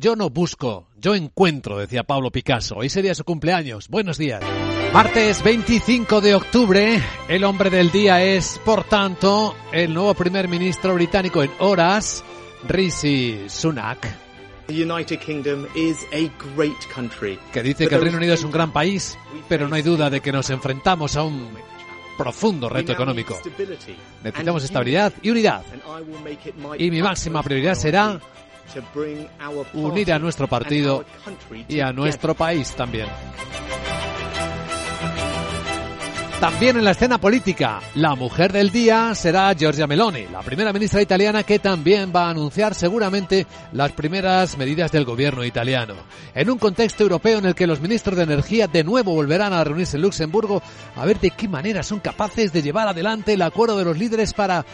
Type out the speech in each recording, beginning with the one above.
Yo no busco, yo encuentro, decía Pablo Picasso. Hoy sería su cumpleaños. Buenos días. Martes 25 de octubre, el hombre del día es, por tanto, el nuevo primer ministro británico en horas, Rishi Sunak. United Kingdom is a great country. Que dice que el Reino Unido es un gran país, pero no hay duda de que nos enfrentamos a un profundo reto económico. Necesitamos estabilidad y unidad. Y mi máxima prioridad será unir a nuestro partido y a nuestro país también. También en la escena política, la mujer del día será Giorgia Meloni, la primera ministra italiana que también va a anunciar seguramente las primeras medidas del gobierno italiano. En un contexto europeo en el que los ministros de Energía de nuevo volverán a reunirse en Luxemburgo a ver de qué manera son capaces de llevar adelante el acuerdo de los líderes para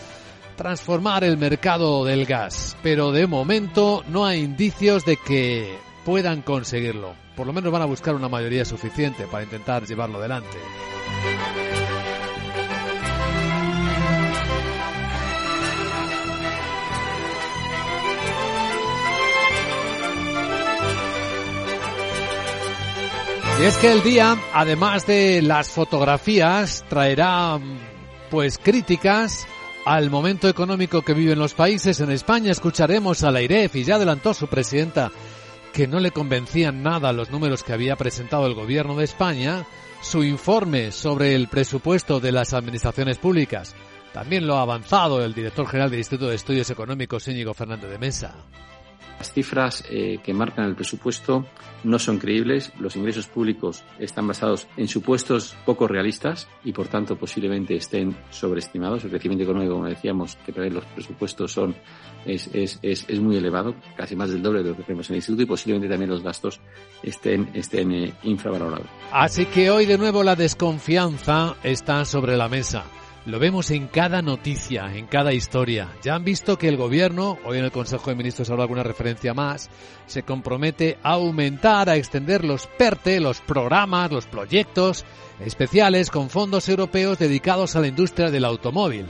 transformar el mercado del gas. Pero de momento no hay indicios de que puedan conseguirlo. Por lo menos van a buscar una mayoría suficiente para intentar llevarlo adelante. Y es que el día, además de las fotografías, traerá pues críticas al momento económico que viven los países. En España escucharemos a la IREF y ya adelantó su presidenta que no le convencían nada los números que había presentado el gobierno de España, su informe sobre el presupuesto de las administraciones públicas. También lo ha avanzado el director general del Instituto de Estudios Económicos, Íñigo Fernández de Mesa. Las cifras eh, que marcan el presupuesto no son creíbles. Los ingresos públicos están basados en supuestos poco realistas y, por tanto, posiblemente estén sobreestimados. El crecimiento económico, como decíamos, que los presupuestos son es, es, es, es, muy elevado, casi más del doble de lo que tenemos en el instituto y posiblemente también los gastos estén, estén eh, infravalorados. Así que hoy de nuevo la desconfianza está sobre la mesa. Lo vemos en cada noticia, en cada historia. Ya han visto que el gobierno, hoy en el Consejo de Ministros habrá alguna referencia más, se compromete a aumentar, a extender los PERTE, los programas, los proyectos especiales con fondos europeos dedicados a la industria del automóvil.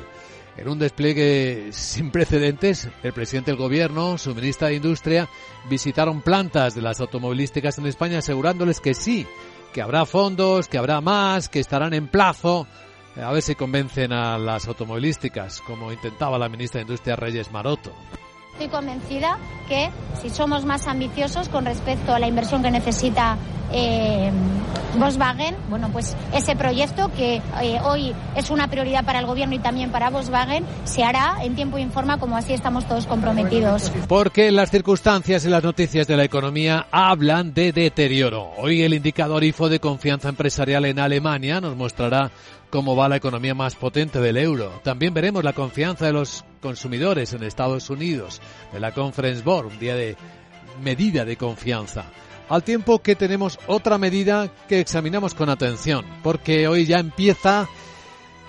En un despliegue sin precedentes, el presidente del gobierno, su ministra de Industria, visitaron plantas de las automovilísticas en España asegurándoles que sí, que habrá fondos, que habrá más, que estarán en plazo a ver si convencen a las automovilísticas, como intentaba la ministra de Industria Reyes Maroto. Estoy convencida que si somos más ambiciosos con respecto a la inversión que necesita eh, Volkswagen, bueno, pues ese proyecto que eh, hoy es una prioridad para el gobierno y también para Volkswagen, se hará en tiempo y forma como así estamos todos comprometidos. Porque las circunstancias y las noticias de la economía hablan de deterioro. Hoy el indicador IFO de confianza empresarial en Alemania nos mostrará cómo va la economía más potente del euro. También veremos la confianza de los consumidores en Estados Unidos, de la Conference Board, un día de medida de confianza. Al tiempo que tenemos otra medida que examinamos con atención, porque hoy ya empieza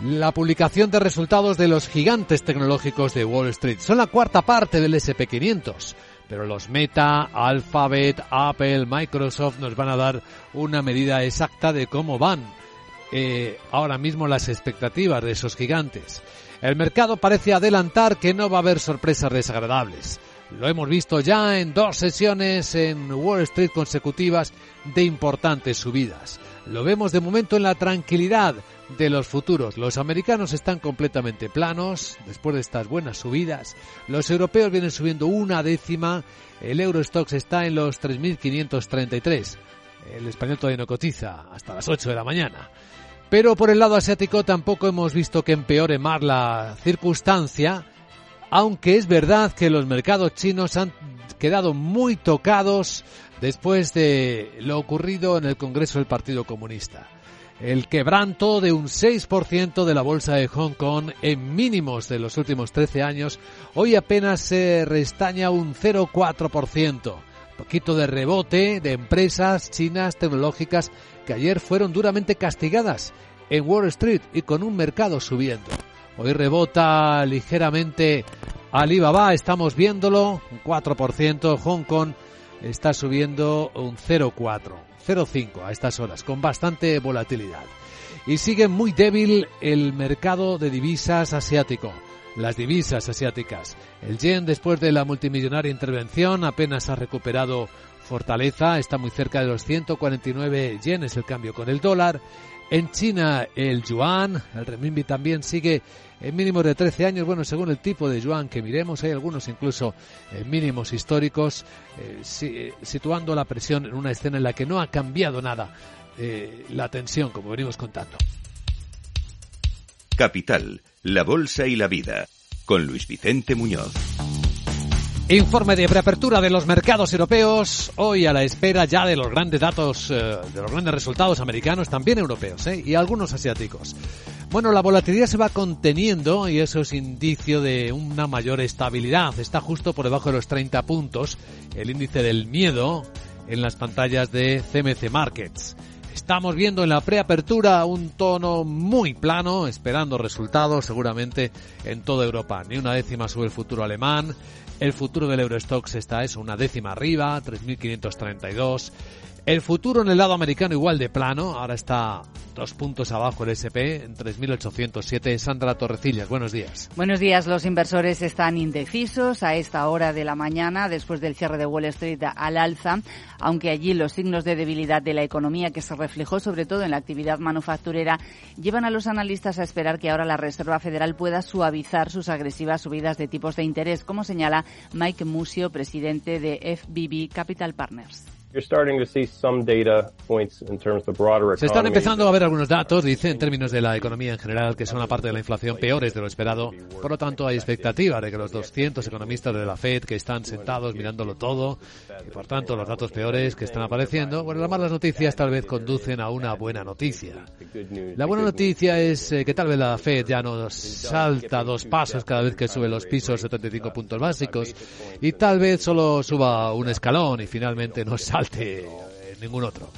la publicación de resultados de los gigantes tecnológicos de Wall Street. Son la cuarta parte del SP500 pero los Meta, Alphabet, Apple, Microsoft nos van a dar una medida exacta de cómo van eh, ahora mismo las expectativas de esos gigantes. El mercado parece adelantar que no va a haber sorpresas desagradables. Lo hemos visto ya en dos sesiones en Wall Street consecutivas de importantes subidas. Lo vemos de momento en la tranquilidad de los futuros. Los americanos están completamente planos después de estas buenas subidas. Los europeos vienen subiendo una décima. El Eurostox está en los 3.533. El español todavía no cotiza hasta las 8 de la mañana. Pero por el lado asiático tampoco hemos visto que empeore más la circunstancia, aunque es verdad que los mercados chinos han quedado muy tocados después de lo ocurrido en el Congreso del Partido Comunista. El quebranto de un 6% de la bolsa de Hong Kong en mínimos de los últimos 13 años, hoy apenas se restaña un 0,4%. Poquito de rebote de empresas chinas tecnológicas que ayer fueron duramente castigadas en Wall Street y con un mercado subiendo. Hoy rebota ligeramente Alibaba, estamos viéndolo, un 4%, Hong Kong está subiendo un 0,4, 0,5 a estas horas, con bastante volatilidad. Y sigue muy débil el mercado de divisas asiático. las divisas asiáticas. El yen, después de la multimillonaria intervención, apenas ha recuperado fortaleza, está muy cerca de los 149 yenes el cambio con el dólar. En China el yuan, el renminbi también sigue en mínimos de 13 años, bueno, según el tipo de yuan que miremos, hay algunos incluso en mínimos históricos, eh, si, situando la presión en una escena en la que no ha cambiado nada eh, la tensión, como venimos contando. Capital, la Bolsa y la Vida, con Luis Vicente Muñoz. Informe de preapertura de los mercados europeos, hoy a la espera ya de los grandes datos, eh, de los grandes resultados americanos, también europeos, eh, y algunos asiáticos. Bueno, la volatilidad se va conteniendo y eso es indicio de una mayor estabilidad. Está justo por debajo de los 30 puntos el índice del miedo en las pantallas de CMC Markets. Estamos viendo en la preapertura un tono muy plano, esperando resultados seguramente en toda Europa. Ni una décima sube el futuro alemán. El futuro del Eurostox está eso, una décima arriba, 3.532. El futuro en el lado americano igual de plano, ahora está dos puntos abajo el SP en 3.807. Sandra Torrecillas, buenos días. Buenos días, los inversores están indecisos a esta hora de la mañana después del cierre de Wall Street al alza, aunque allí los signos de debilidad de la economía que se reflejó sobre todo en la actividad manufacturera llevan a los analistas a esperar que ahora la Reserva Federal pueda suavizar sus agresivas subidas de tipos de interés, como señala Mike Musio, presidente de FBB Capital Partners. Se están empezando a ver algunos datos, dice, en términos de la economía en general, que son una parte de la inflación peores de lo esperado. Por lo tanto, hay expectativa de que los 200 economistas de la Fed que están sentados mirándolo todo, y por tanto los datos peores que están apareciendo, bueno, las malas noticias tal vez conducen a una buena noticia. La buena noticia es eh, que tal vez la Fed ya no salta dos pasos cada vez que sube los pisos 75 puntos básicos y tal vez solo suba un escalón y finalmente no salta ningún otro.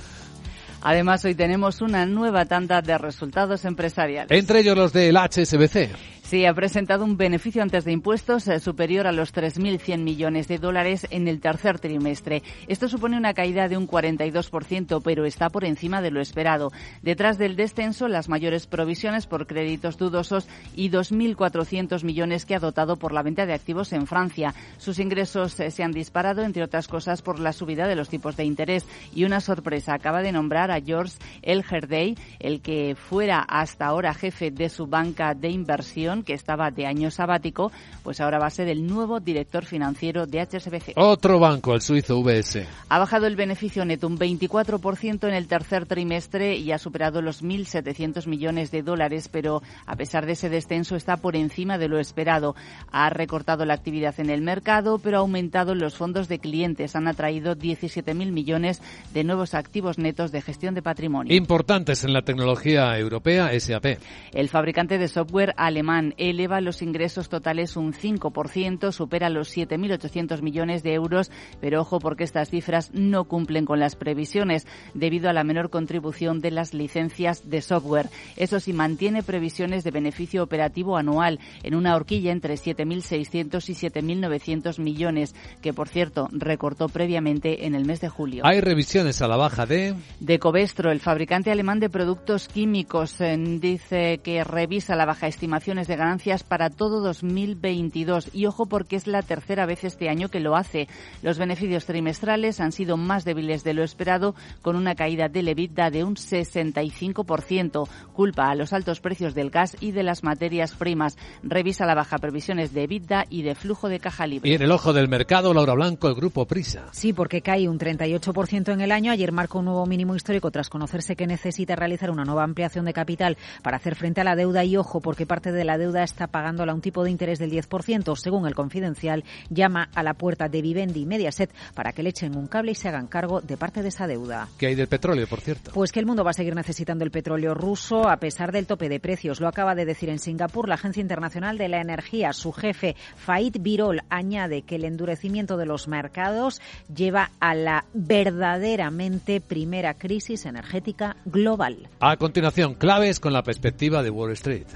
Además, hoy tenemos una nueva tanda de resultados empresariales. Entre ellos los del HSBC. Sí, ha presentado un beneficio antes de impuestos eh, superior a los 3.100 millones de dólares en el tercer trimestre. Esto supone una caída de un 42%, pero está por encima de lo esperado. Detrás del descenso, las mayores provisiones por créditos dudosos y 2.400 millones que ha dotado por la venta de activos en Francia. Sus ingresos eh, se han disparado, entre otras cosas, por la subida de los tipos de interés. Y una sorpresa, acaba de nombrar a George Elgerdey, el que fuera hasta ahora jefe de su banca de inversión que estaba de año sabático, pues ahora va a ser el nuevo director financiero de HSBC. Otro banco, el suizo VS. Ha bajado el beneficio neto un 24% en el tercer trimestre y ha superado los 1.700 millones de dólares, pero a pesar de ese descenso está por encima de lo esperado. Ha recortado la actividad en el mercado, pero ha aumentado los fondos de clientes. Han atraído 17.000 millones de nuevos activos netos de gestión de patrimonio. Importantes en la tecnología europea, SAP. El fabricante de software alemán eleva los ingresos totales un 5%, supera los 7.800 millones de euros, pero ojo porque estas cifras no cumplen con las previsiones debido a la menor contribución de las licencias de software. Eso sí, mantiene previsiones de beneficio operativo anual en una horquilla entre 7.600 y 7.900 millones, que por cierto recortó previamente en el mes de julio. Hay revisiones a la baja de... De Covestro, el fabricante alemán de productos químicos, dice que revisa la baja estimaciones de ganancias para todo 2022. Y ojo porque es la tercera vez este año que lo hace. Los beneficios trimestrales han sido más débiles de lo esperado, con una caída del EBITDA de un 65%. Culpa a los altos precios del gas y de las materias primas. Revisa la baja previsiones de EBITDA y de flujo de caja libre. Y en el ojo del mercado, Laura Blanco, el grupo Prisa. Sí, porque cae un 38% en el año. Ayer marcó un nuevo mínimo histórico tras conocerse que necesita realizar una nueva ampliación de capital para hacer frente a la deuda. Y ojo, porque parte de la deuda está pagándola un tipo de interés del 10%. Según el Confidencial, llama a la puerta de Vivendi y Mediaset para que le echen un cable y se hagan cargo de parte de esa deuda. ¿Qué hay del petróleo, por cierto? Pues que el mundo va a seguir necesitando el petróleo ruso a pesar del tope de precios. Lo acaba de decir en Singapur la Agencia Internacional de la Energía. Su jefe, Faid Birol, añade que el endurecimiento de los mercados lleva a la verdaderamente primera crisis energética global. A continuación, claves con la perspectiva de Wall Street.